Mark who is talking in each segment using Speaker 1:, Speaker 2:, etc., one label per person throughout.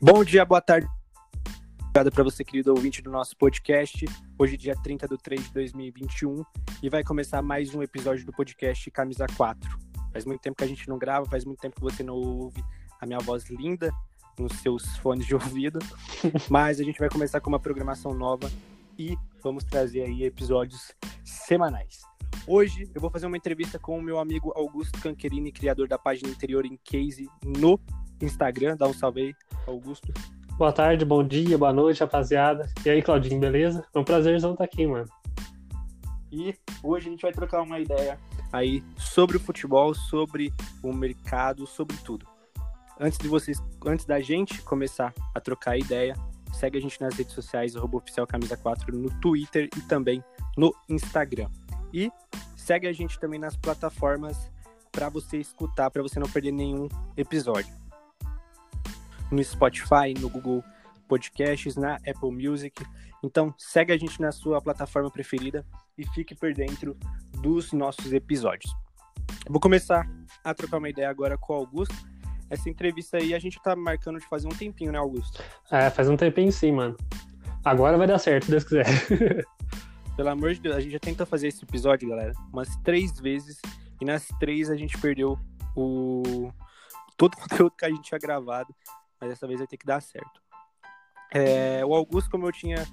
Speaker 1: Bom dia, boa tarde. Obrigado para você, querido ouvinte do nosso podcast. Hoje, dia 30 de 3 de 2021, e vai começar mais um episódio do podcast Camisa 4. Faz muito tempo que a gente não grava, faz muito tempo que você não ouve a minha voz linda nos seus fones de ouvido, mas a gente vai começar com uma programação nova e vamos trazer aí episódios semanais. Hoje eu vou fazer uma entrevista com o meu amigo Augusto Canquerini, criador da página Interior em Case no Instagram. Dá um salve aí, Augusto.
Speaker 2: Boa tarde, bom dia, boa noite, rapaziada. E aí, Claudinho, beleza? É um prazerzão estar aqui, mano.
Speaker 1: E hoje a gente vai trocar uma ideia aí sobre o futebol, sobre o mercado, sobre tudo. Antes de vocês, antes da gente começar a trocar ideia, segue a gente nas redes sociais, oficial camisa 4 no Twitter e também no Instagram. E segue a gente também nas plataformas para você escutar, para você não perder nenhum episódio no Spotify, no Google Podcasts, na Apple Music. Então, segue a gente na sua plataforma preferida e fique por dentro dos nossos episódios. Vou começar a trocar uma ideia agora com o Augusto. Essa entrevista aí a gente tá marcando de fazer um tempinho, né, Augusto?
Speaker 2: É, faz um tempinho sim, mano. Agora vai dar certo, se Deus quiser.
Speaker 1: Pelo amor de Deus, a gente já tentou fazer esse episódio, galera, umas três vezes. E nas três a gente perdeu o todo o conteúdo que a gente tinha gravado mas dessa vez vai ter que dar certo. É, o Augusto, como eu tinha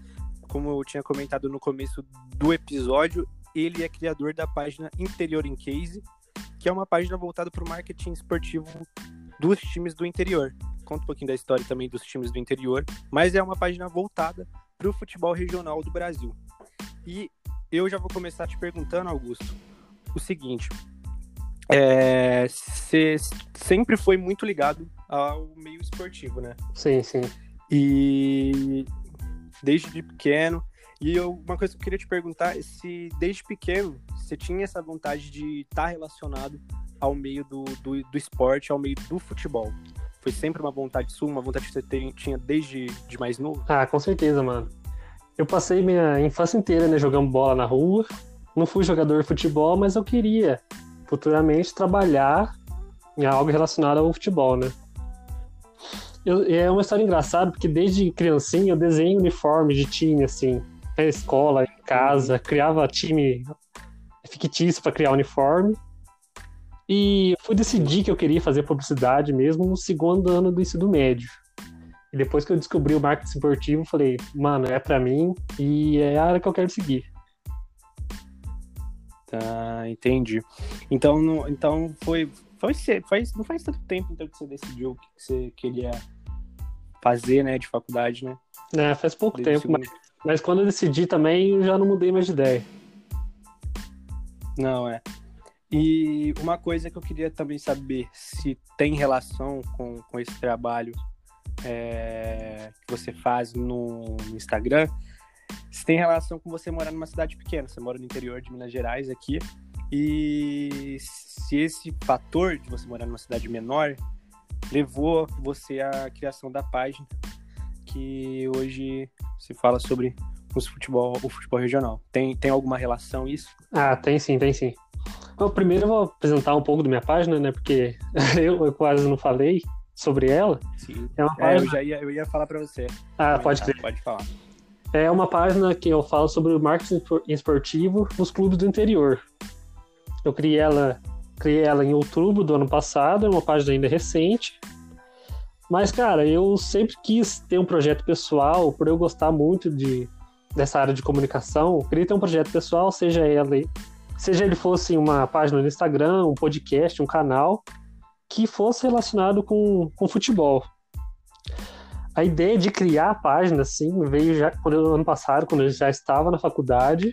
Speaker 1: como eu tinha comentado no começo do episódio, ele é criador da página Interior in Case, que é uma página voltada para o marketing esportivo dos times do interior. Conta um pouquinho da história também dos times do interior, mas é uma página voltada para o futebol regional do Brasil. E eu já vou começar te perguntando, Augusto, o seguinte: é, você sempre foi muito ligado ao meio esportivo, né?
Speaker 2: Sim, sim.
Speaker 1: E desde pequeno. E eu, uma coisa que eu queria te perguntar é se desde pequeno você tinha essa vontade de estar tá relacionado ao meio do, do, do, esporte, ao meio do futebol. Foi sempre uma vontade sua, uma vontade que você tinha desde de mais novo?
Speaker 2: Ah, com certeza, mano. Eu passei minha infância inteira, né, jogando bola na rua. Não fui jogador de futebol, mas eu queria futuramente trabalhar em algo relacionado ao futebol, né? Eu, é uma história engraçada, porque desde criancinha eu desenho uniforme de time, assim, na escola, em casa, criava time fictício para criar uniforme. E fui decidir que eu queria fazer publicidade mesmo no segundo ano do ensino médio. E depois que eu descobri o marketing esportivo, falei, mano, é para mim e é a área que eu quero seguir.
Speaker 1: Tá, entendi. Então, então foi, foi, faz, não faz tanto tempo então que você decidiu que você queria fazer, né, de faculdade, né?
Speaker 2: É, faz pouco Desde tempo, mas, mas quando eu decidi também, eu já não mudei mais de ideia.
Speaker 1: Não, é. E uma coisa que eu queria também saber se tem relação com, com esse trabalho é, que você faz no, no Instagram, se tem relação com você morar numa cidade pequena, você mora no interior de Minas Gerais aqui, e se esse fator de você morar numa cidade menor levou você à criação da página que hoje se fala sobre os futebol, o futebol regional. Tem, tem alguma relação isso?
Speaker 2: Ah, tem sim, tem sim. Bom, primeiro eu vou apresentar um pouco da minha página, né? Porque eu, eu quase não falei sobre ela.
Speaker 1: Sim. É uma página... É, eu já ia, eu ia falar para você.
Speaker 2: Ah, pode crer.
Speaker 1: Pode falar.
Speaker 2: É uma página que eu falo sobre o marketing esportivo nos clubes do interior. Eu criei ela Criei ela em outubro do ano passado, é uma página ainda recente. Mas, cara, eu sempre quis ter um projeto pessoal, por eu gostar muito de, dessa área de comunicação. Eu queria ter um projeto pessoal, seja ele, seja ele fosse uma página no Instagram, um podcast, um canal, que fosse relacionado com, com futebol. A ideia de criar a página, assim, veio já quando, ano passado, quando eu já estava na faculdade.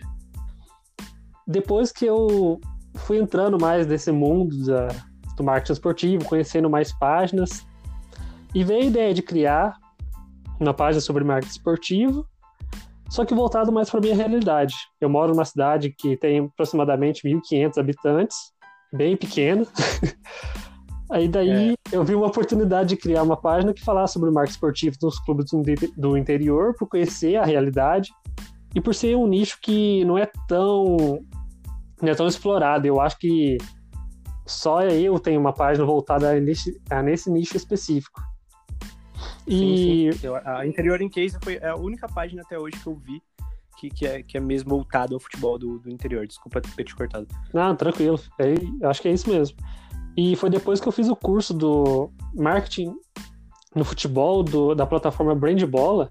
Speaker 2: Depois que eu fui entrando mais nesse mundo da, do marketing esportivo, conhecendo mais páginas, e veio a ideia de criar uma página sobre marketing esportivo, só que voltado mais para minha realidade. Eu moro numa cidade que tem aproximadamente 1.500 habitantes, bem pequena. Aí daí é. eu vi uma oportunidade de criar uma página que falasse sobre o marketing esportivo nos clubes do interior, por conhecer a realidade e por ser um nicho que não é tão não é tão explorado. Eu acho que só eu tenho uma página voltada a nesse, a nesse nicho específico. E
Speaker 1: Sim, sim. Eu- a Interior in Case foi a única página até hoje que eu vi que, que, é, que é mesmo voltado ao futebol do, do interior. Desculpa ter te cortado.
Speaker 2: Não, tranquilo. É, acho que é isso mesmo. E foi depois que eu fiz o curso do marketing no futebol do- da plataforma Brand Bola,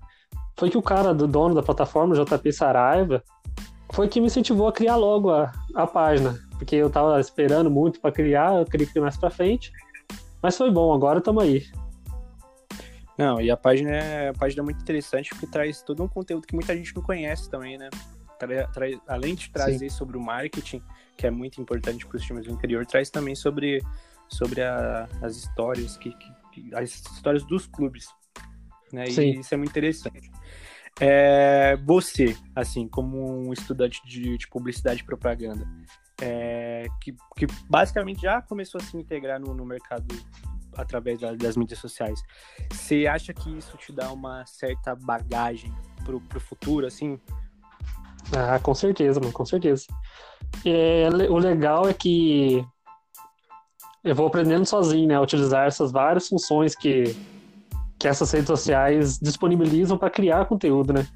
Speaker 2: foi que o cara do dono da plataforma, JP Saraiva, foi que me incentivou a criar logo a, a página. Porque eu tava esperando muito para criar, eu queria criar mais pra frente. Mas foi bom, agora estamos aí.
Speaker 1: Não, e a página é a página é muito interessante porque traz todo um conteúdo que muita gente não conhece também, né? Tra- tra- além de trazer sobre o marketing, que é muito importante para os times do interior, traz também sobre, sobre a- as histórias que, que- que- as histórias dos clubes, né? E
Speaker 2: Sim.
Speaker 1: isso é muito interessante. É, você, assim, como um estudante de, de publicidade e propaganda, é, que, que basicamente já começou a se integrar no, no mercado através da- das mídias sociais, você acha que isso te dá uma certa bagagem pro, pro futuro, assim?
Speaker 2: Ah, com certeza, mano, com certeza. É, o legal é que eu vou aprendendo sozinho, né, a utilizar essas várias funções que, que essas redes sociais disponibilizam para criar conteúdo, né?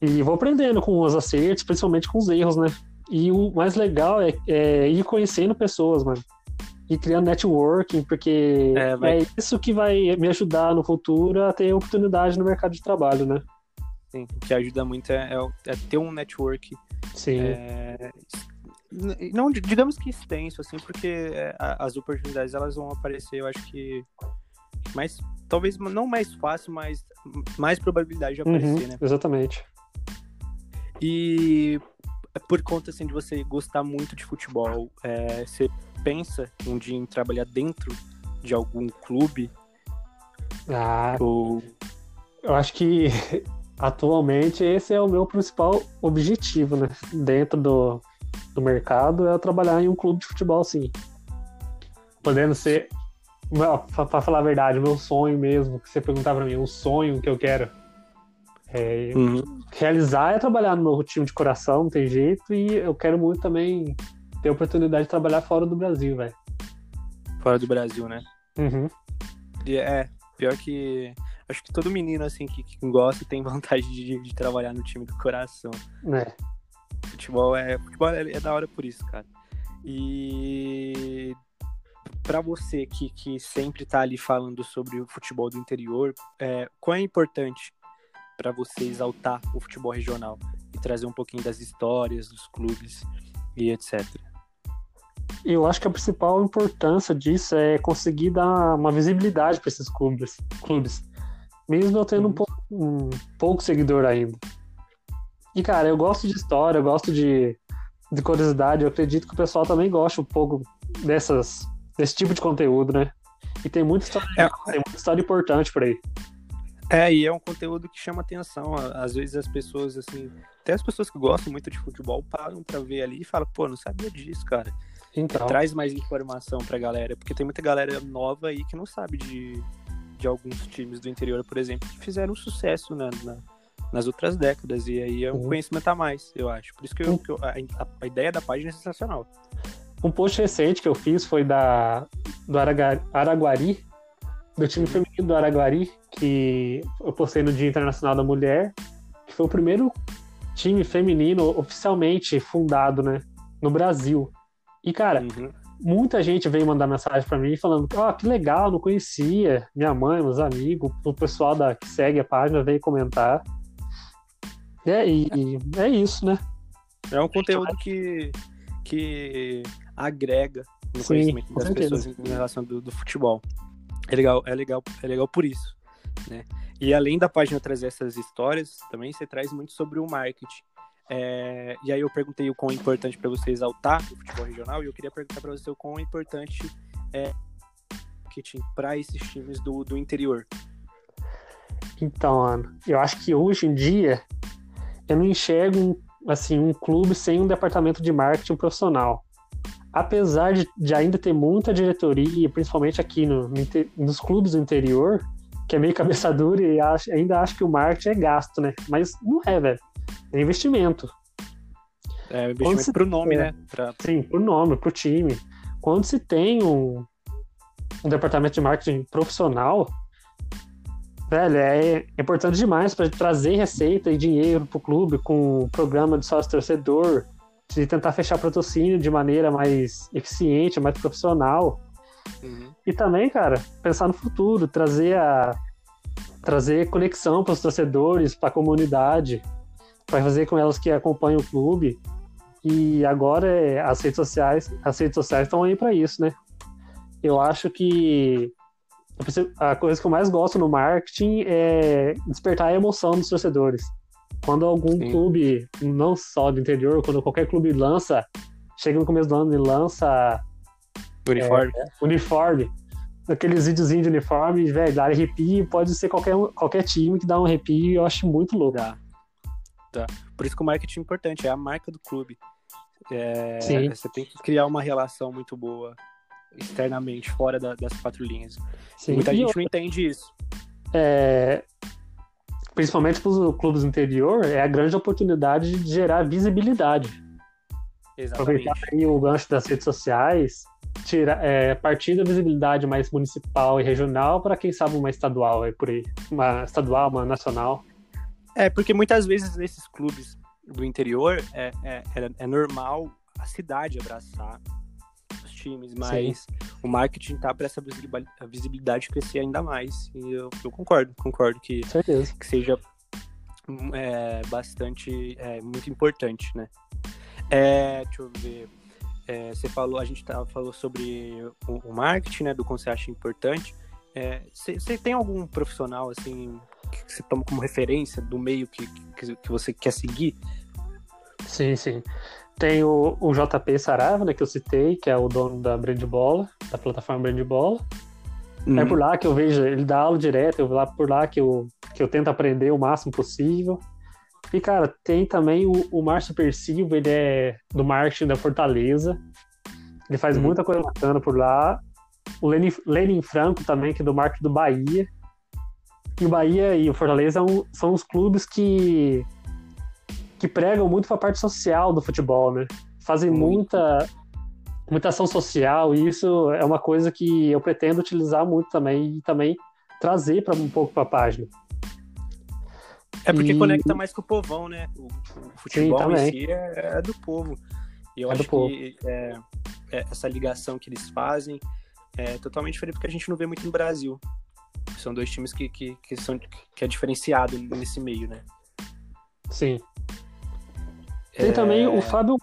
Speaker 2: E vou aprendendo com os acertos, principalmente com os erros, né? E o mais legal é, é ir conhecendo pessoas, mano. E criando networking, porque
Speaker 1: É, vai-
Speaker 2: é isso que vai me ajudar no futuro a ter oportunidade no mercado de trabalho, né?
Speaker 1: Sim, o que ajuda muito é, é- é ter um network,
Speaker 2: Sim.
Speaker 1: é, não digamos que extenso, assim, porque é, as oportunidades elas vão aparecer, eu acho que mais, talvez não mais fácil, mas mais probabilidade de aparecer,
Speaker 2: Uhum,
Speaker 1: né?
Speaker 2: Exatamente.
Speaker 1: E por conta assim de você gostar muito de futebol, é, você pensa um dia em trabalhar dentro de algum clube
Speaker 2: Ah,
Speaker 1: ou
Speaker 2: eu acho que atualmente esse é o meu principal objetivo, né? Dentro do, do mercado é trabalhar em um clube de futebol, sim. Podendo ser, pra falar a verdade, o meu sonho mesmo, que você perguntar pra mim, o sonho que eu quero é,
Speaker 1: Uhum.
Speaker 2: realizar é trabalhar no meu time de coração, não tem jeito, e eu quero muito também ter a oportunidade de trabalhar fora do Brasil, velho.
Speaker 1: fora do Brasil, né?
Speaker 2: Uhum.
Speaker 1: E é, pior que. Acho que todo menino, assim, que, que gosta tem vontade de, de trabalhar no time do coração.
Speaker 2: É.
Speaker 1: Futebol é. Futebol é, é da hora por isso, cara. E. Pra você que, que sempre tá ali falando sobre o futebol do interior, é, qual é importante pra você exaltar o futebol regional e trazer um pouquinho das histórias dos clubes e etc.
Speaker 2: Eu acho que a principal importância disso é conseguir dar uma visibilidade para esses clubes, clubes, mesmo eu tendo um,
Speaker 1: Uhum.
Speaker 2: pouco, um pouco seguidor ainda. E cara, eu gosto de história, eu gosto de, de curiosidade, eu acredito que o pessoal também gosta um pouco dessas, desse tipo de conteúdo, né? E tem muita história,
Speaker 1: É.
Speaker 2: tem muita história importante por aí.
Speaker 1: É, e é um conteúdo que chama atenção. Às vezes as pessoas, assim, até as pessoas que gostam muito de futebol param pra ver ali e falam, pô, não sabia disso, cara.
Speaker 2: Então,
Speaker 1: Traz mais informação pra galera, porque tem muita galera nova aí que não sabe de, de alguns times do interior, por exemplo, que fizeram sucesso na, na- nas outras décadas, e aí é um
Speaker 2: Uhum.
Speaker 1: conhecimento a mais, eu acho. Por isso que, eu- que eu- a- a ideia da página é sensacional.
Speaker 2: Um post recente que eu fiz foi da do Araguari, do time feminino do Araguari, que eu postei no Dia Internacional da Mulher, que foi o primeiro time feminino oficialmente fundado, né, no Brasil. E cara,
Speaker 1: Uhum.
Speaker 2: muita gente veio mandar mensagem pra mim falando: "Ah, que legal, não conhecia". Minha mãe, meus amigos, o pessoal da que segue a página veio comentar. É, e, e é isso, né?
Speaker 1: É um conteúdo que, que agrega no
Speaker 2: Sim,
Speaker 1: conhecimento das
Speaker 2: certeza.
Speaker 1: pessoas em relação do, do futebol. É legal, é legal, é legal por isso, né? E além da página trazer essas histórias, também você traz muito sobre o marketing. É, e aí eu perguntei o quão é importante para você exaltar o futebol regional e eu queria perguntar para você o quão é importante é marketing para esses times do, do interior.
Speaker 2: Então, Ana, eu acho que hoje em dia eu não enxergo assim, um clube sem um departamento de marketing profissional. Apesar de, de ainda ter muita diretoria, principalmente aqui no, no nos clubes do interior, que é meio cabeça dura e ainda acho que o marketing é gasto, né? Mas não é, velho. É investimento.
Speaker 1: É,
Speaker 2: Quando
Speaker 1: investimento
Speaker 2: se-
Speaker 1: pro nome,
Speaker 2: é.
Speaker 1: né? Pra,
Speaker 2: Sim, por nome, por time. Quando se tem um, um departamento de marketing profissional, velho, é importante demais para trazer receita e dinheiro pro clube com um programa de sócio torcedor, de tentar fechar patrocínio de maneira mais eficiente, mais profissional. Uhum. E também, cara, pensar no futuro, trazer a trazer conexão para os torcedores, para a comunidade, para fazer com elas que acompanham o clube. E agora é, as redes sociais, as redes sociais estão aí para isso, né? Eu acho que a coisa que eu mais gosto no marketing é despertar a emoção dos torcedores. Quando algum Sim. clube, não só do interior, quando qualquer clube lança, chega no começo do ano e lança
Speaker 1: uniforme,
Speaker 2: é, uniforme aqueles videozinhos de uniforme, velho, dá arrepio, pode ser qualquer, qualquer time que dá um arrepio, eu acho muito louco.
Speaker 1: Dá. Dá. Por isso que o marketing é importante, é a marca do clube. É, Sim. Você tem que criar uma relação muito boa externamente, fora da, das quatro linhas. Sim. Muita e gente eu... não entende isso.
Speaker 2: É, principalmente para os clubes do interior, é a grande oportunidade de gerar visibilidade.
Speaker 1: Exatamente.
Speaker 2: Aproveitar aí o gancho das redes sociais, tira, é, partir da visibilidade mais municipal e regional para quem sabe uma estadual aí por aí, uma estadual, uma nacional.
Speaker 1: É, porque muitas vezes nesses clubes do interior é, é, é, é normal a cidade abraçar os times, mas Sim. O marketing tá para essa visibilidade crescer ainda mais. E eu, eu concordo, concordo que, que seja é, bastante, é, muito importante, né? É, deixa eu ver. É, você falou, a gente tá, falou sobre o, o marketing, né? Do que você acha importante. Você é, tem algum profissional assim que você toma como referência do meio que, que, que você quer seguir?
Speaker 2: Sim, sim. Tem o, o JP Sarava, né, que eu citei, que é o dono da Brand Bola, da plataforma Brand Bola. É por lá que eu vejo, ele dá aula direto, eu vou lá por lá que eu, que eu tento aprender o máximo possível. E, cara, tem também o, o Márcio Persilva, ele é do marketing da Fortaleza. Ele faz uhum. muita coisa bacana por lá. O Lenin, Lenin Franco também, que é do marketing do Bahia. E o Bahia e o Fortaleza são, são os clubes que, que pregam muito para a parte social do futebol, né? Fazem muita, muita ação social e isso é uma coisa que eu pretendo utilizar muito também e também trazer para um pouco para a página.
Speaker 1: É porque e... conecta mais com o povão, né? O, o futebol Sim, em si é, é, do povo. E eu é acho que é, é, essa ligação que eles fazem é totalmente diferente porque a gente não vê muito no Brasil. São dois times que, que, que, são, que é diferenciado nesse meio, né?
Speaker 2: Sim. Tem é... também o Fábio,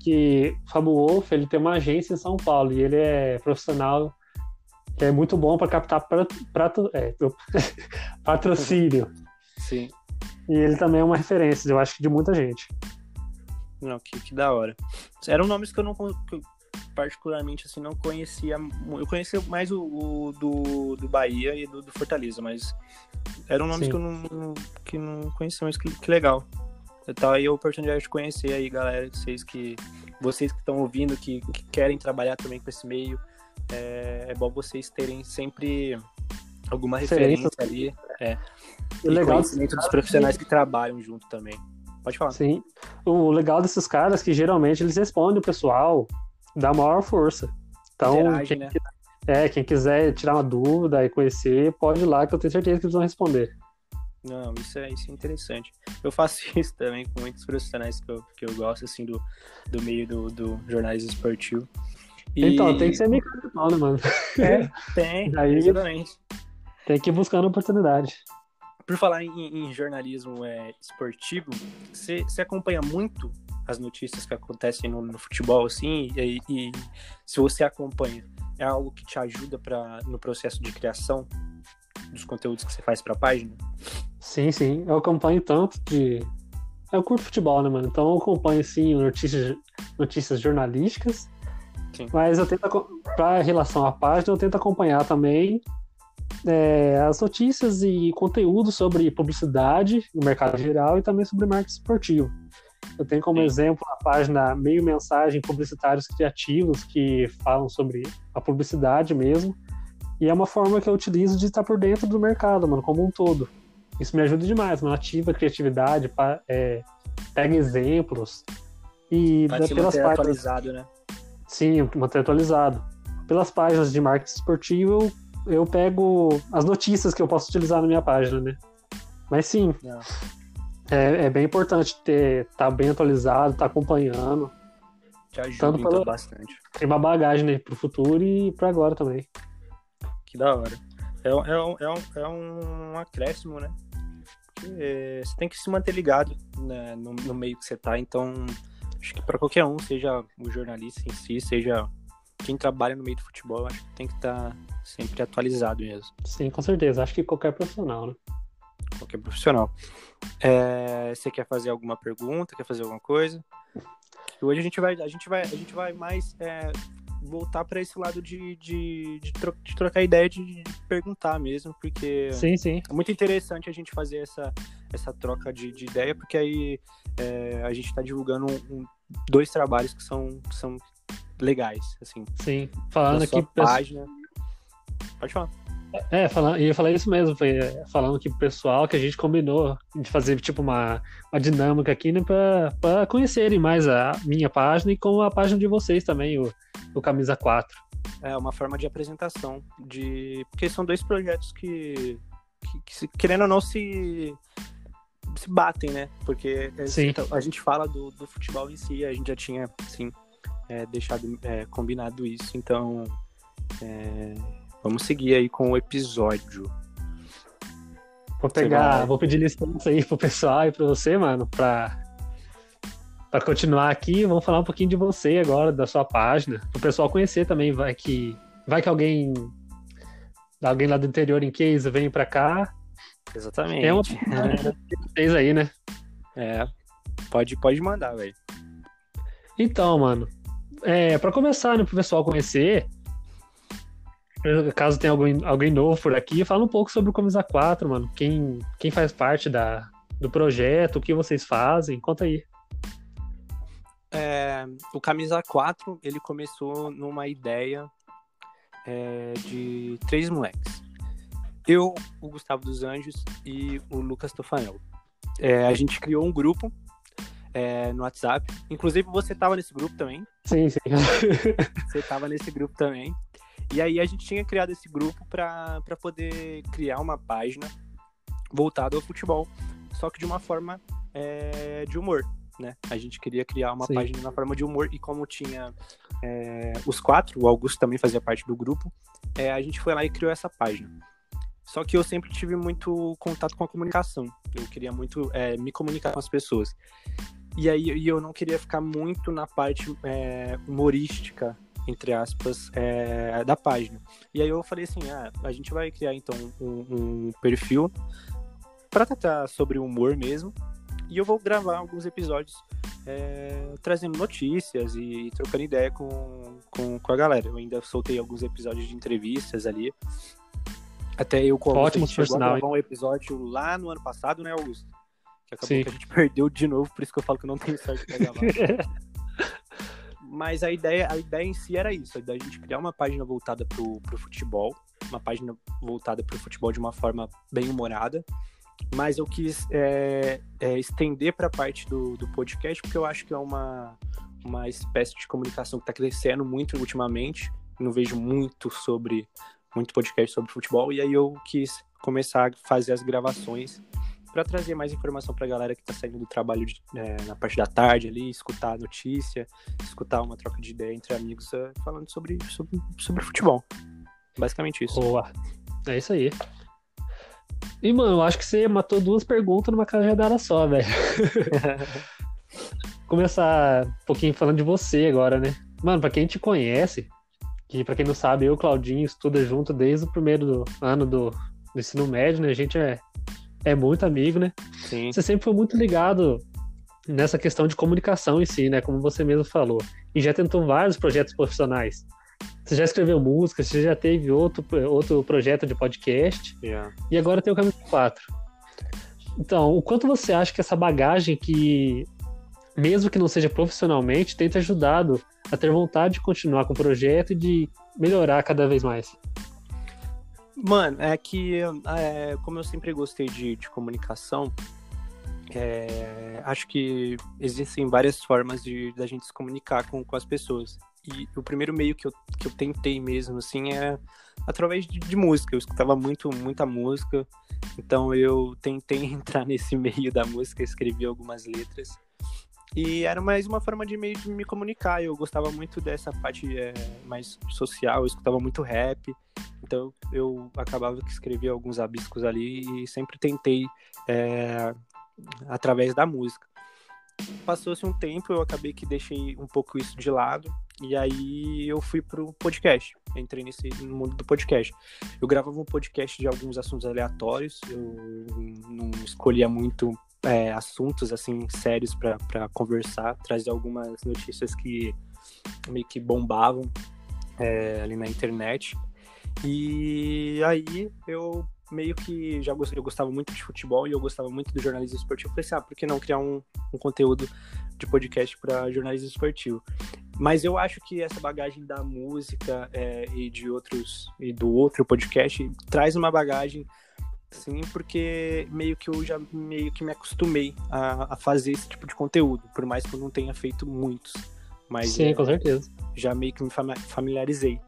Speaker 2: que o Fábio Wolf, ele tem uma agência em São Paulo e ele é profissional, é muito bom para captar prato, prato, é, patrocínio.
Speaker 1: Sim.
Speaker 2: E ele também é uma referência, eu acho que de muita gente.
Speaker 1: Não, que, que da hora. Eram nomes que eu não que eu particularmente assim não conhecia. Eu conhecia mais o, o do, do Bahia e do, do, Fortaleza, mas eram nomes Sim. que eu não, que não conhecia, mas que, que legal. Tá aí a oportunidade de conhecer aí, galera, vocês que vocês que estão ouvindo, que, que, querem trabalhar também com esse meio. É, é bom vocês terem sempre alguma referência ali. É. E, e legal conhecimento dos profissionais que... que trabalham junto também. Pode falar.
Speaker 2: Sim. O legal desses caras é que geralmente eles respondem o pessoal da maior força. Então, Interage, quem, né? é, quem quiser tirar uma dúvida e conhecer, pode ir lá que eu tenho certeza que eles vão responder.
Speaker 1: Não, isso é, isso é interessante. Eu faço isso também com muitos profissionais que eu, que eu gosto, assim, do, do meio do, do jornalismo esportivo.
Speaker 2: E... Então, tem que ser meio né, mano?
Speaker 1: É, tem, Aí, exatamente.
Speaker 2: Tem que ir buscando oportunidade.
Speaker 1: Por falar em, em jornalismo é, esportivo, você acompanha muito as notícias que acontecem no, no futebol, assim, e, e, se você acompanha, é algo que te ajuda pra, no processo de criação dos conteúdos que você faz para a página?
Speaker 2: Sim, sim. Eu acompanho tanto de. Eu curto futebol, né, mano? Então eu acompanho, sim, notícias, notícias jornalísticas. Sim. Mas eu tento, para relação à página, eu tento acompanhar também é, as notícias e conteúdo sobre publicidade no mercado geral e também sobre marketing esportivo. Eu tenho como Sim. exemplo a página Meio Mensagem Publicitários Criativos, que falam sobre a publicidade mesmo. E é uma forma que eu utilizo de estar por dentro do mercado, mano, como um todo. Isso me ajuda demais, mano. Ativa a criatividade, é, pega exemplos. E
Speaker 1: Vai pelas páginas... atualizado, né?
Speaker 2: Sim, manter atualizado. Pelas páginas de marketing esportivo, eu eu pego as notícias que eu posso utilizar na minha página, né? Mas sim, é, é bem importante ter tá bem atualizado, tá acompanhando.
Speaker 1: Te ajuda pela, bastante.
Speaker 2: Tem uma bagagem né, pro futuro e para agora também.
Speaker 1: Que da hora. É, é, um, é, um, é um acréscimo, né? Porque você tem que se manter ligado né, no, no meio que você tá, então acho que para qualquer um, seja o jornalista em si, seja quem trabalha no meio do futebol, acho que tem que estar tá sempre atualizado mesmo.
Speaker 2: Sim, com certeza. Acho que qualquer profissional, né?
Speaker 1: Qualquer profissional. É, você quer fazer alguma pergunta? Quer fazer alguma coisa? Hoje a gente vai, a gente vai, a gente vai mais é, voltar para esse lado de, de, de, tro de, trocar ideia, de, de, perguntar mesmo, porque
Speaker 2: sim, sim.
Speaker 1: é muito interessante a gente fazer essa, essa troca de, de ideia, porque aí é, a gente está divulgando um, dois trabalhos que são, que são legais, assim.
Speaker 2: Sim, falando aqui...
Speaker 1: Página... Pode falar.
Speaker 2: É, falando, ia falar isso mesmo, foi, é, falando aqui pro pessoal que a gente combinou de fazer tipo uma, uma dinâmica aqui, né, pra, pra conhecerem mais a minha página e com a página de vocês também, o, o Camisa 4.
Speaker 1: É uma forma de apresentação, de porque são dois projetos que, que, que se, querendo ou não, se, se batem, né? Porque é,
Speaker 2: Sim.
Speaker 1: a gente fala do, do futebol em si, a gente já tinha, sim, é, deixado é, combinado isso, então é, Vamos seguir aí com o episódio.
Speaker 2: Vou pegar, vou pedir licença aí pro pessoal e pra você, mano, pra, pra continuar aqui. Vamos falar um pouquinho de você agora, da sua página, pro pessoal conhecer também. Vai que, vai que alguém, alguém lá do interior em case vem pra cá.
Speaker 1: Exatamente.
Speaker 2: É uma vocês aí, né?
Speaker 1: É, pode, pode mandar, velho.
Speaker 2: Então, mano, é, pra começar, né, pro pessoal conhecer, Caso tenha alguém, alguém novo por aqui, fala um pouco sobre o Camisa 4, mano. Quem, quem faz parte da, do projeto, o que vocês fazem, conta aí.
Speaker 1: É, o Camisa 4, ele começou numa ideia é, de três moleques. Eu, o Gustavo dos Anjos e o Lucas Tofanel. É, a gente criou um grupo é, no WhatsApp. Inclusive, você estava nesse grupo também.
Speaker 2: Sim, sim.
Speaker 1: você estava nesse grupo também. E aí a gente tinha criado esse grupo para poder criar uma página voltada ao futebol, só que de uma forma é, de humor, né? A gente queria criar uma Sim. página na forma de humor e como tinha é, os quatro, o Augusto também fazia parte do grupo, é, a gente foi lá e criou essa página. Só que eu sempre tive muito contato com a comunicação. Eu queria muito é, me comunicar com as pessoas. E aí e eu não queria ficar muito na parte é, humorística entre aspas, é, da página. E aí eu falei assim, ah, a gente vai criar então um, um perfil para tratar sobre humor mesmo, e eu vou gravar alguns episódios é, trazendo notícias e trocando ideia com, com, com, a galera. Eu ainda soltei alguns episódios de entrevistas ali. Até eu com
Speaker 2: Ótimo, chegou a
Speaker 1: gravar um episódio lá no ano passado, né, Augusto? Que acabou Sim. que a gente perdeu de novo, por isso que eu falo que eu não tenho sorte pra gravar. Mas a ideia, a ideia em si era isso, a ideia de a gente criar uma página voltada pro, pro futebol, uma página voltada pro futebol de uma forma bem humorada, mas eu quis é, é, estender para a parte do, do podcast, porque eu acho que é uma, uma espécie de comunicação que está crescendo muito ultimamente, não vejo muito sobre, muito podcast sobre futebol, e aí eu quis começar a fazer as gravações para trazer mais informação para a galera que está saindo do trabalho de, é, na parte da tarde ali, escutar a notícia, escutar uma troca de ideia entre amigos é, falando sobre, sobre, sobre futebol. Basicamente isso.
Speaker 2: Boa. É isso aí. E, mano, eu acho que você matou duas perguntas numa cajadada só, velho. Começar um pouquinho falando de você agora, né? Mano, pra quem te conhece, que pra quem não sabe, eu e o Claudinho estuda junto desde o primeiro ano do, do ensino médio, né? A gente é é muito amigo, né?
Speaker 1: Sim.
Speaker 2: Você sempre foi muito ligado nessa questão de comunicação em si, né? Como você mesmo falou. E já tentou vários projetos profissionais. Você já escreveu música, você já teve outro, outro projeto de podcast.
Speaker 1: Yeah.
Speaker 2: E agora tem o Caminho 4. Então, o quanto você acha que essa bagagem que, mesmo que não seja profissionalmente, tem te ajudado a ter vontade de continuar com o projeto e de melhorar cada vez mais?
Speaker 1: Mano, é que, é, como eu sempre gostei de, de comunicação, é, acho que existem várias formas de da gente se comunicar com, com as pessoas. e o primeiro meio que eu, que eu tentei mesmo, assim, é através de, de música. Eu escutava muito, muita música, então eu tentei entrar nesse meio da música, escrevi algumas letras. E era mais uma forma de meio de me comunicar. Eu gostava muito dessa parte é, mais social, eu escutava muito rap. Então eu acabava que escrevia alguns abiscos ali e sempre tentei é, através da música. Passou-se um tempo, eu acabei que deixei um pouco isso de lado e aí eu fui pro podcast. Entrei nesse no mundo do podcast. Eu gravava um podcast de alguns assuntos aleatórios. Eu não escolhia muito é, assuntos assim sérios para conversar, trazer algumas notícias que meio que bombavam é, ali na internet. E aí eu meio que já eu gostava muito de futebol e eu gostava muito do jornalismo esportivo. Falei assim, ah, por que não criar um, um conteúdo de podcast para jornalismo esportivo? Mas eu acho que essa bagagem da música é, e de outros e do outro podcast traz uma bagagem sim, porque meio que eu já meio que me acostumei a, a fazer esse tipo de conteúdo, por mais que eu não tenha feito muitos. Mas
Speaker 2: sim, é, com certeza.
Speaker 1: Já meio que me familiarizei.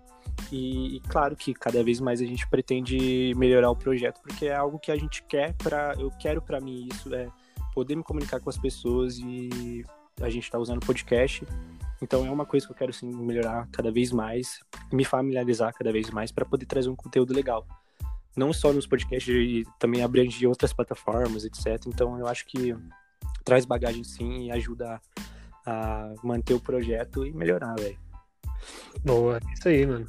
Speaker 1: E, e, claro que cada vez mais a gente pretende melhorar o projeto, porque é algo que a gente quer para eu quero para mim isso é poder me comunicar com as pessoas e a gente está usando podcast então é uma coisa que eu quero sim melhorar cada vez mais, me familiarizar cada vez mais para poder trazer um conteúdo legal. Não só nos podcasts, e também abranger outras plataformas, etc. Então eu acho que traz bagagem sim e ajuda a, manter o projeto e melhorar, velho.
Speaker 2: Boa, isso aí, mano.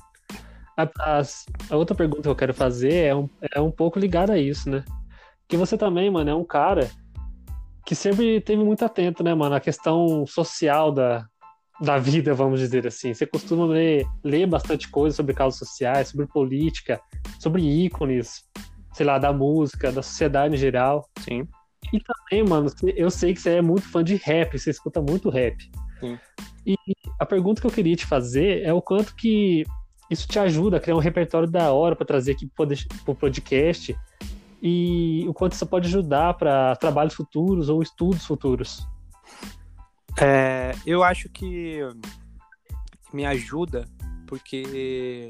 Speaker 2: A, a, a, outra pergunta que eu quero fazer é um, é um pouco ligada a isso, né? Que você também, mano, é um cara que sempre teve muito atento, né, mano, a questão social da, da vida, vamos dizer assim. Você costuma ler, ler bastante coisa sobre causas sociais, sobre política, sobre ícones, sei lá, da música, da sociedade em geral.
Speaker 1: Sim.
Speaker 2: E também, mano, eu sei que você é muito fã de rap, você escuta muito rap.
Speaker 1: Sim.
Speaker 2: E a pergunta que eu queria te fazer é o quanto que isso te ajuda a criar um repertório da hora para trazer aqui para o podcast e o quanto isso pode ajudar para trabalhos futuros ou estudos futuros.
Speaker 1: É, eu acho que me ajuda, porque,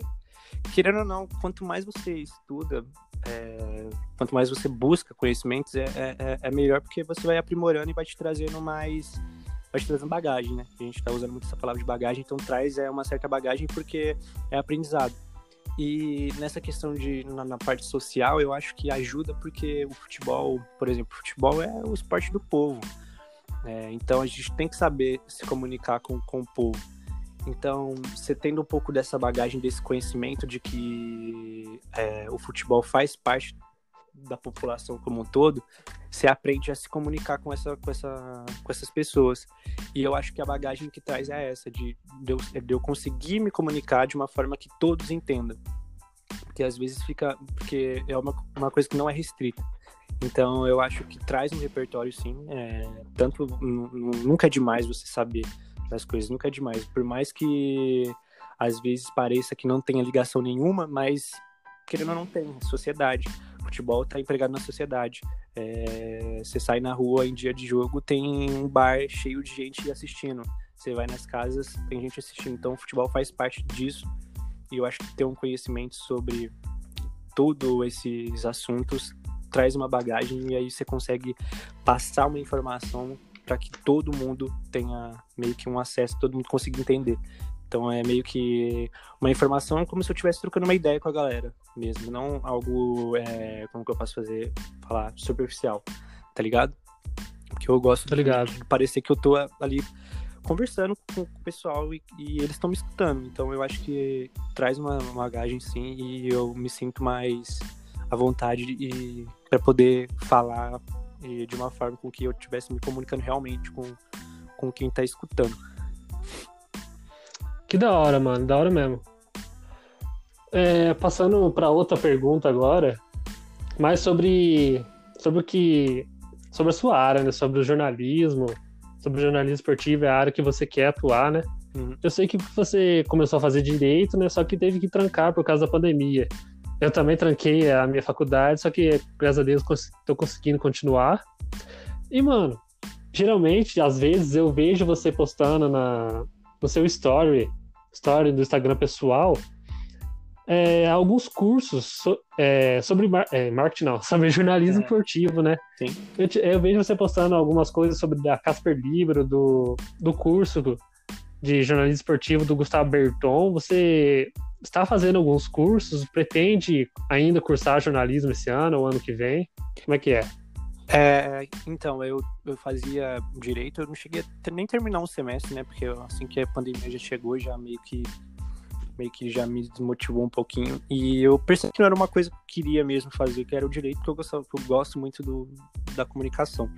Speaker 1: querendo ou não, quanto mais você estuda, é, quanto mais você busca conhecimentos, é, é, é, melhor porque você vai aprimorando e vai te trazendo mais. Trazendo bagagem, né? A gente tá usando muito essa palavra de bagagem, então traz é, uma certa bagagem porque é aprendizado. E nessa questão de na, na, parte social, eu acho que ajuda porque o futebol, por exemplo, o futebol é o esporte do povo. É, então a gente tem que saber se comunicar com, com o povo. Então, você tendo um pouco dessa bagagem, desse conhecimento de que é, o futebol faz parte da população como um todo, você aprende a se comunicar com, essa, com, essa, com essas pessoas. E eu acho que a bagagem que traz é essa, de, de, eu, de eu conseguir me comunicar de uma forma que todos entendam. Porque às vezes fica. Porque é uma, uma coisa que não é restrita. Então eu acho que traz um repertório sim. É, tanto nunca é demais você saber das coisas, nunca é demais. Por mais que às vezes pareça que não tenha ligação nenhuma, mas querendo ou não tem, sociedade. Futebol está empregado na sociedade. É, você sai na rua em dia de jogo, tem um bar cheio de gente assistindo. Você vai nas casas, tem gente assistindo. Então o futebol faz parte disso. E eu acho que ter um conhecimento sobre todos esses assuntos traz uma bagagem e aí você consegue passar uma informação para que todo mundo tenha meio que um acesso, todo mundo consiga entender. Então é meio que uma informação como se eu estivesse trocando uma ideia com a galera mesmo, não algo, é, como que eu posso fazer, falar, superficial, tá ligado? Porque eu gosto
Speaker 2: tá ligado.
Speaker 1: de parecer que eu tô ali conversando com o pessoal e, e eles estão me escutando. Então eu acho que traz uma, uma bagagem sim e eu me sinto mais à vontade e para poder falar e, de uma forma com que eu estivesse me comunicando realmente com, com quem está escutando.
Speaker 2: Que da hora, mano, da hora mesmo. É, passando para outra pergunta agora, mais sobre sobre o que sobre a sua área, né? Sobre o jornalismo, sobre o jornalismo esportivo, é a área que você quer atuar, né? Uhum. Eu sei que você começou a fazer direito, né? Só que teve que trancar por causa da pandemia. Eu também tranquei a minha faculdade, só que, graças a Deus, tô conseguindo continuar. E, mano, geralmente, às vezes, eu vejo você postando na, no seu story story do Instagram pessoal é, alguns cursos so, é, sobre mar, é, marketing, não, sobre jornalismo
Speaker 1: É.
Speaker 2: esportivo, né?
Speaker 1: Sim.
Speaker 2: Eu, eu vejo você postando algumas coisas sobre a Casper Libro, do, do curso do- de jornalismo esportivo do Gustavo Berton. Você está fazendo alguns cursos? Pretende ainda cursar jornalismo esse ano ou ano que vem? Como é que é?
Speaker 1: É, então, eu, eu fazia direito, eu não cheguei a nem terminar um semestre, né? Porque assim que a pandemia já chegou, já meio que meio que já me desmotivou um pouquinho. E eu percebi que não era uma coisa que eu queria mesmo fazer, que era o direito, porque eu, gostava, eu gosto muito do, da comunicação.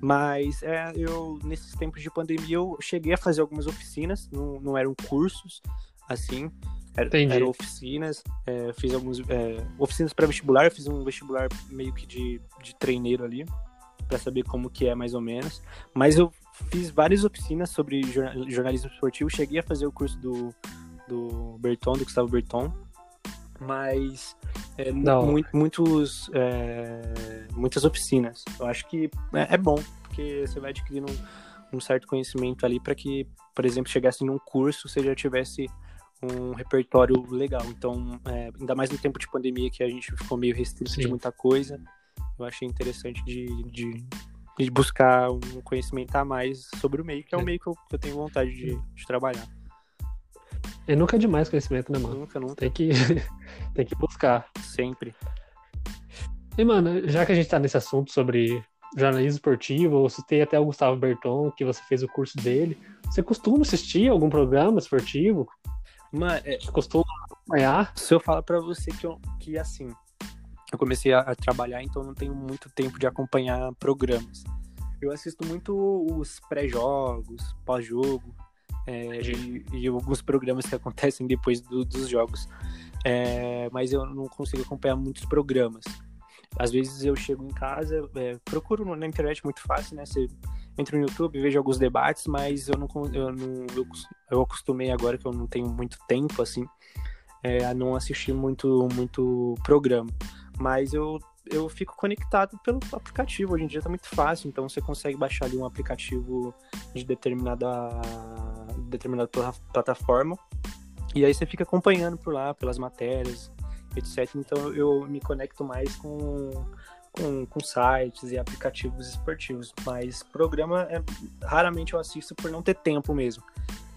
Speaker 1: Mas é, eu, nesses tempos de pandemia, eu cheguei a fazer algumas oficinas, não, não eram cursos, assim. Era,
Speaker 2: Entendi.
Speaker 1: eram oficinas, é, fiz algumas é, oficinas para vestibular, fiz um vestibular meio que de, de treineiro ali, para saber como que é mais ou menos. Mas eu fiz várias oficinas sobre jorna- jornalismo esportivo, cheguei a fazer o curso do, do Berton, do Gustavo Berton, mas é, mu- muitos, é, muitas oficinas. Eu acho que é, é bom, porque você vai adquirindo um, um certo conhecimento ali para que, por exemplo, chegasse num curso, você já tivesse um repertório legal. Então, é, ainda mais no tempo de pandemia que a gente ficou meio restrito de muita coisa, eu achei interessante de, de, de buscar um conhecimento a mais sobre o meio, que é um
Speaker 2: É.
Speaker 1: meio que eu, que eu tenho vontade de, de trabalhar.
Speaker 2: E nunca é demais conhecimento, né, mano?
Speaker 1: Nunca, nunca,
Speaker 2: Tem que, tem que buscar.
Speaker 1: sempre.
Speaker 2: E, mano, já que a gente tá nesse assunto sobre jornalismo esportivo, eu citei até o Gustavo Berton, que você fez o curso dele. Você costuma assistir algum programa esportivo?
Speaker 1: Mano, é,
Speaker 2: costuma acompanhar?
Speaker 1: se eu falar pra você que, eu, que assim, eu comecei a, a trabalhar, então não tenho muito tempo de acompanhar programas. Eu assisto muito os pré-jogos, pós-jogo, é, e, e alguns programas que acontecem depois do- dos jogos. É, mas eu não consigo acompanhar muitos programas. Às vezes eu chego em casa, é, procuro na internet muito fácil, né? Você entra no YouTube, vejo alguns debates, mas eu não, eu não eu, cos- eu acostumei agora que eu não tenho muito tempo assim é, a não assistir muito muito programa. Mas eu eu fico conectado pelo aplicativo. Hoje em dia tá muito fácil, então você consegue baixar ali um aplicativo de determinada determinada pla- plataforma e aí você fica acompanhando por lá pelas matérias, etc. Então eu me conecto mais com com, com sites e aplicativos esportivos, mas programa é, raramente eu assisto por não ter tempo mesmo.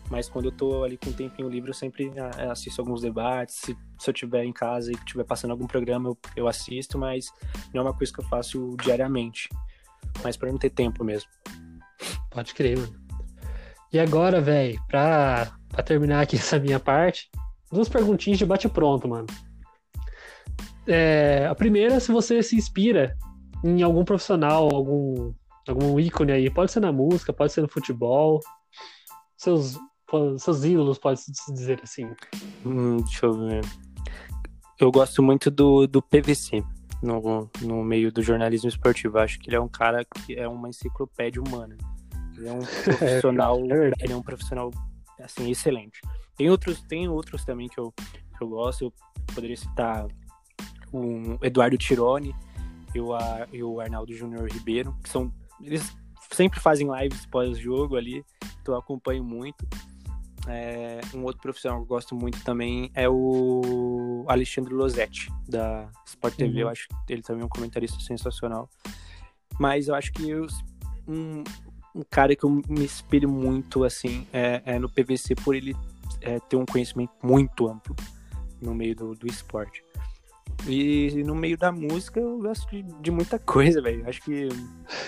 Speaker 1: Mas quando eu tô ali com um tempinho livre, eu sempre ah, assisto alguns debates. Se, se eu tiver em casa e estiver passando algum programa, eu, eu assisto, mas não é uma coisa que eu faço diariamente. Mas para não ter tempo mesmo.
Speaker 2: Pode crer, mano. E agora, velho, pra, pra terminar aqui essa minha parte, duas perguntinhas de bate-pronto, mano. É, a primeira, se você se inspira em algum profissional, algum, algum ícone aí, pode ser na música, pode ser no futebol, seus, seus ídolos, pode-se dizer assim.
Speaker 1: Hum, deixa eu ver. Eu gosto muito do, do PVC no, no meio do jornalismo esportivo. Acho que ele é um cara que é uma enciclopédia humana. Ele é um profissional,
Speaker 2: é
Speaker 1: ele é um profissional assim excelente. Tem outros, tem outros também que eu, que eu gosto. Eu poderia citar o Eduardo Tironi e o, e o Arnaldo Júnior Ribeiro, que são eles sempre fazem lives pós-jogo ali, então eu acompanho muito. É, um outro profissional que eu gosto muito também é o Alexandre Losetti, da Sport TV.
Speaker 2: Uhum.
Speaker 1: Eu acho que ele também é um comentarista sensacional. Mas eu acho que eu- um, um cara que eu me inspiro muito, assim, é, é no PVC por ele é, ter um conhecimento muito amplo no meio do, do esporte. E no meio da música eu gosto de, de muita coisa, velho. Acho que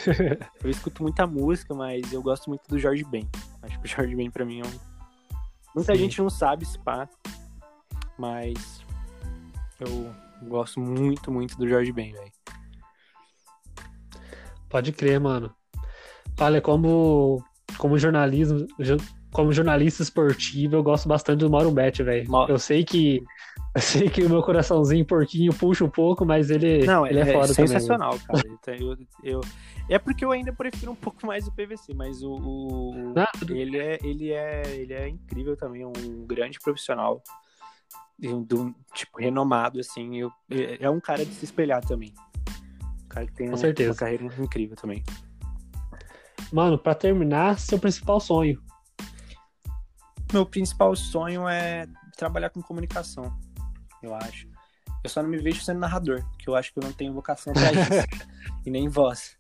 Speaker 1: eu escuto muita música, mas eu gosto muito do Jorge Ben. Acho que o Jorge Ben pra mim é um. Muita
Speaker 2: Sim.
Speaker 1: gente não sabe se pá, mas eu gosto muito, muito do Jorge Ben, velho.
Speaker 2: Pode crer, mano. Olha, como, como jornalismo, jo- como jornalista esportivo, eu gosto bastante do Mauro Bet, velho. Eu sei que eu sei que o meu coraçãozinho porquinho puxa um pouco, mas ele,
Speaker 1: Não,
Speaker 2: ele é, foda também.
Speaker 1: sensacional, cara. Eu, eu- é porque eu ainda prefiro um pouco mais o PVC, mas o, o-
Speaker 2: Ah,
Speaker 1: ele é ele é ele é incrível também, é um grande profissional, do tipo renomado assim. Eu, é é um cara de se espelhar também. Um cara que tem um-
Speaker 2: certeza.
Speaker 1: uma carreira incrível também.
Speaker 2: Mano, pra terminar, seu principal sonho.
Speaker 1: Meu principal sonho é trabalhar com comunicação, eu acho. Eu só não me vejo sendo narrador, porque eu acho que eu não tenho vocação para isso, e nem voz.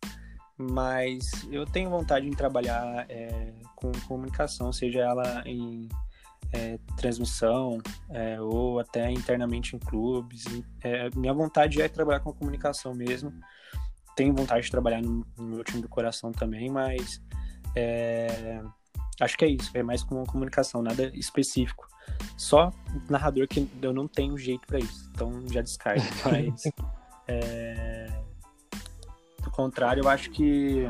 Speaker 1: Mas eu tenho vontade de trabalhar é, com comunicação, seja ela em é, transmissão é, ou até internamente em clubes. É, minha vontade é trabalhar com comunicação mesmo. Tenho vontade de trabalhar no, no meu time do coração também, mas é, acho que é isso. É mais com comunicação, nada específico. Só narrador que eu não tenho jeito para isso, então já descarto. Mas é, do contrário, eu acho que